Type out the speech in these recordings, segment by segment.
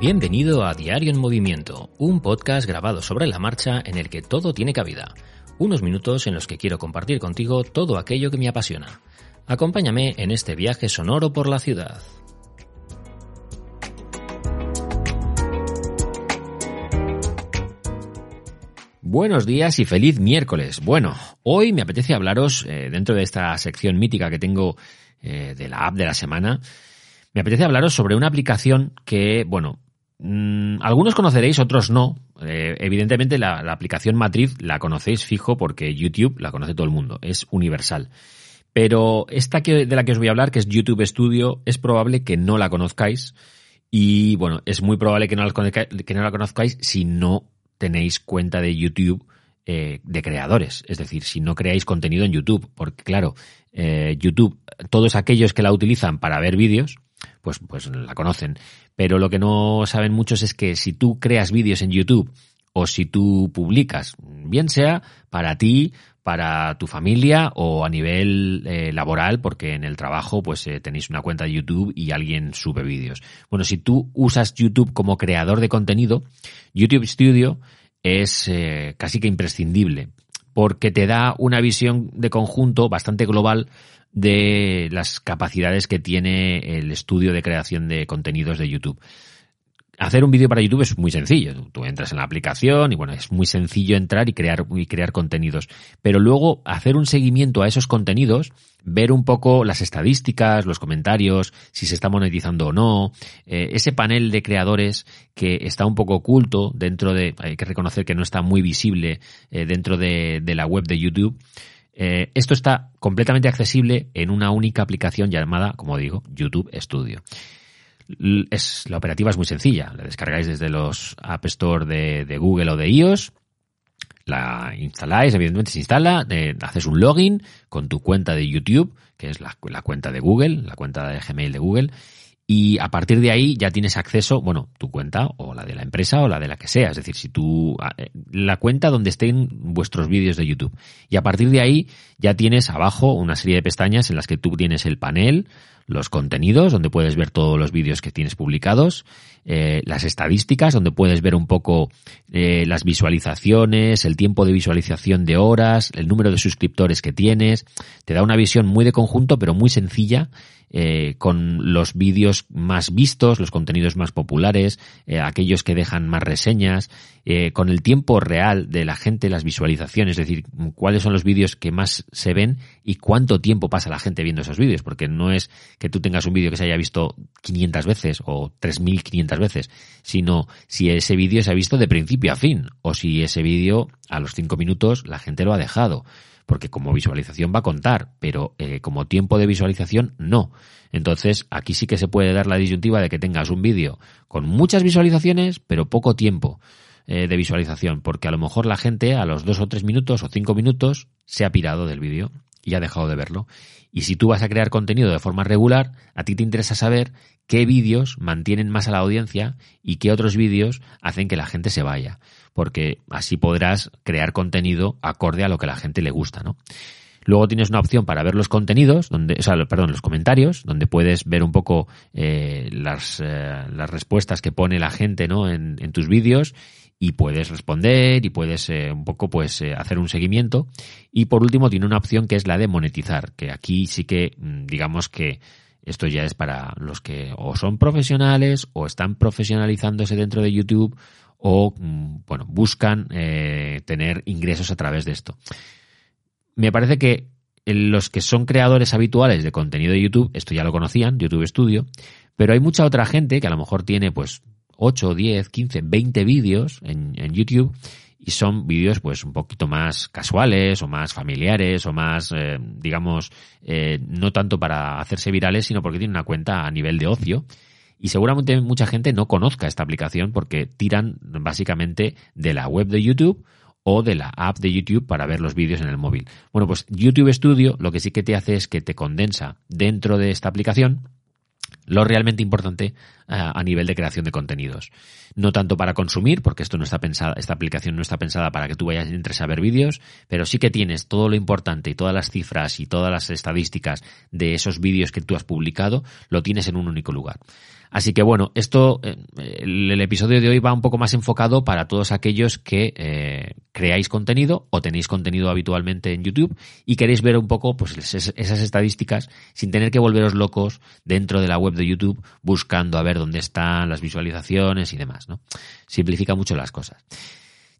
Bienvenido a Diario en Movimiento, un podcast grabado sobre la marcha en el que todo tiene cabida. Unos minutos en los que quiero compartir contigo todo aquello que me apasiona. Acompáñame en este viaje sonoro por la ciudad. Buenos días y feliz miércoles. Bueno, hoy me apetece hablaros, eh, dentro de esta sección mítica que tengo eh, de la app de la semana, me apetece hablaros sobre una aplicación que, bueno, algunos conoceréis, otros no. Eh, evidentemente la, aplicación matriz la conocéis fijo porque YouTube la conoce todo el mundo, es universal. Pero esta que, de la que os voy a hablar, que es YouTube Studio, es probable que no la conozcáis. Y bueno, es muy probable que no la, que no la conozcáis si no tenéis cuenta de YouTube eh, de creadores. Es decir, si no creáis contenido en YouTube. Porque claro, eh, YouTube, todos aquellos que la utilizan para ver vídeos, pues, pues la conocen. Pero lo que no saben muchos es que si tú creas vídeos en YouTube o si tú publicas, bien sea para ti, para tu familia o a nivel eh, laboral, porque en el trabajo pues eh, tenéis una cuenta de YouTube y alguien sube vídeos. Bueno, si tú usas YouTube como creador de contenido, YouTube Studio es eh, casi que imprescindible, porque te da una visión de conjunto bastante global de las capacidades que tiene el estudio de creación de contenidos de YouTube. Hacer un vídeo para YouTube es muy sencillo. Tú entras en la aplicación y bueno, es muy sencillo entrar y crear, y crear contenidos. Pero luego hacer un seguimiento a esos contenidos, ver un poco las estadísticas, los comentarios, si se está monetizando o no, eh, ese panel de creadores que está un poco oculto dentro de, hay que reconocer que no está muy visible eh, dentro de, de la web de YouTube. Eh, esto está completamente accesible en una única aplicación llamada, como digo, YouTube Studio. Es, la operativa es muy sencilla. La descargáis desde los App Store de, Google o de iOS. La instaláis, evidentemente se instala, eh, haces un login con tu cuenta de YouTube, que es la, la cuenta de Google, la cuenta de Gmail de Google, y a partir de ahí ya tienes acceso, bueno, tu cuenta o la de la empresa o la de la que sea, es decir, si tú eh, la cuenta donde estén vuestros vídeos de YouTube. Y a partir de ahí ya tienes abajo una serie de pestañas en las que tú tienes el panel, los contenidos, donde puedes ver todos los vídeos que tienes publicados, eh, las estadísticas, donde puedes ver un poco eh, las visualizaciones, el tiempo de visualización de horas, el número de suscriptores que tienes. Te da una visión muy de conjunto, pero muy sencilla eh, con los vídeos más vistos, los contenidos más populares, eh, aquellos que dejan más reseñas, eh, con el tiempo real de la gente, las visualizaciones, es decir, cuáles son los vídeos que más se ven y cuánto tiempo pasa la gente viendo esos vídeos, porque no es que tú tengas un vídeo que se haya visto 500 veces o 3.500 veces, sino si ese vídeo se ha visto de principio a fin o si ese vídeo a los 5 minutos la gente lo ha dejado porque como visualización va a contar, pero eh, como tiempo de visualización no. Entonces, aquí sí que se puede dar la disyuntiva de que tengas un vídeo con muchas visualizaciones, pero poco tiempo eh, de visualización, porque a lo mejor la gente a los dos o tres minutos o cinco minutos se ha pirado del vídeo y ha dejado de verlo. Y si tú vas a crear contenido de forma regular, a ti te interesa saber qué vídeos mantienen más a la audiencia y qué otros vídeos hacen que la gente se vaya porque así podrás crear contenido acorde a lo que la gente le gusta, ¿no? Luego tienes una opción para ver los contenidos, donde, o sea, perdón, los comentarios, donde puedes ver un poco eh, las, eh, las respuestas que pone la gente, ¿no? En, en tus vídeos y puedes responder y puedes eh, un poco pues hacer un seguimiento y por último tiene una opción que es la de monetizar que aquí sí que mm, digamos que esto ya es para los que o son profesionales o están profesionalizándose dentro de YouTube o mm, bueno, buscan eh, tener ingresos a través de esto. Me parece que los que son creadores habituales de contenido de YouTube, esto ya lo conocían, YouTube Studio, pero hay mucha otra gente que a lo mejor tiene pues 8, 10, 15, 20 vídeos en, en YouTube y son vídeos pues un poquito más casuales o más familiares o más, eh, digamos, eh, no tanto para hacerse virales, sino porque tienen una cuenta a nivel de ocio. Y seguramente mucha gente no conozca esta aplicación porque tiran básicamente de la web de YouTube o de la app de YouTube para ver los vídeos en el móvil. Bueno, pues YouTube Studio lo que sí que te hace es que te condensa dentro de esta aplicación lo realmente importante eh, a nivel de creación de contenidos. No tanto para consumir, porque esto no está pensada, esta aplicación no está pensada para que tú vayas entres a ver vídeos, pero sí que tienes todo lo importante y todas las cifras y todas las estadísticas de esos vídeos que tú has publicado, lo tienes en un único lugar. Así que bueno, esto, eh, el, episodio de hoy va un poco más enfocado para todos aquellos que eh, creáis contenido o tenéis contenido habitualmente en YouTube y queréis ver un poco pues esas estadísticas sin tener que volveros locos dentro de la web de YouTube buscando a ver dónde están las visualizaciones y demás, ¿no? Simplifica mucho las cosas.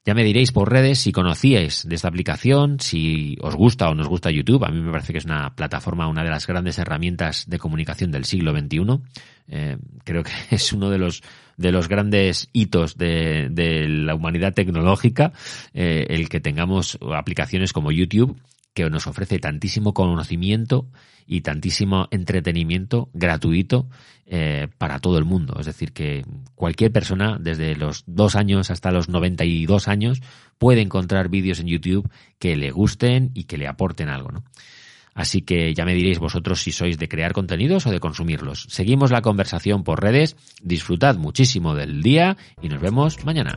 Ya me diréis por redes si conocíais de esta aplicación, si os gusta o no os gusta YouTube. A mí me parece que es una plataforma, una de las grandes herramientas de comunicación del siglo XXI. Eh, creo que es uno de los de los grandes hitos de, la humanidad tecnológica, eh, el que tengamos aplicaciones como YouTube que nos ofrece tantísimo conocimiento y tantísimo entretenimiento gratuito eh, para todo el mundo. Es decir, que cualquier persona, desde los dos años hasta los 92 años, puede encontrar vídeos en YouTube que le gusten y que le aporten algo. Así que ya me diréis vosotros si sois de crear contenidos o de consumirlos. Seguimos la conversación por redes, disfrutad muchísimo del día y nos vemos mañana.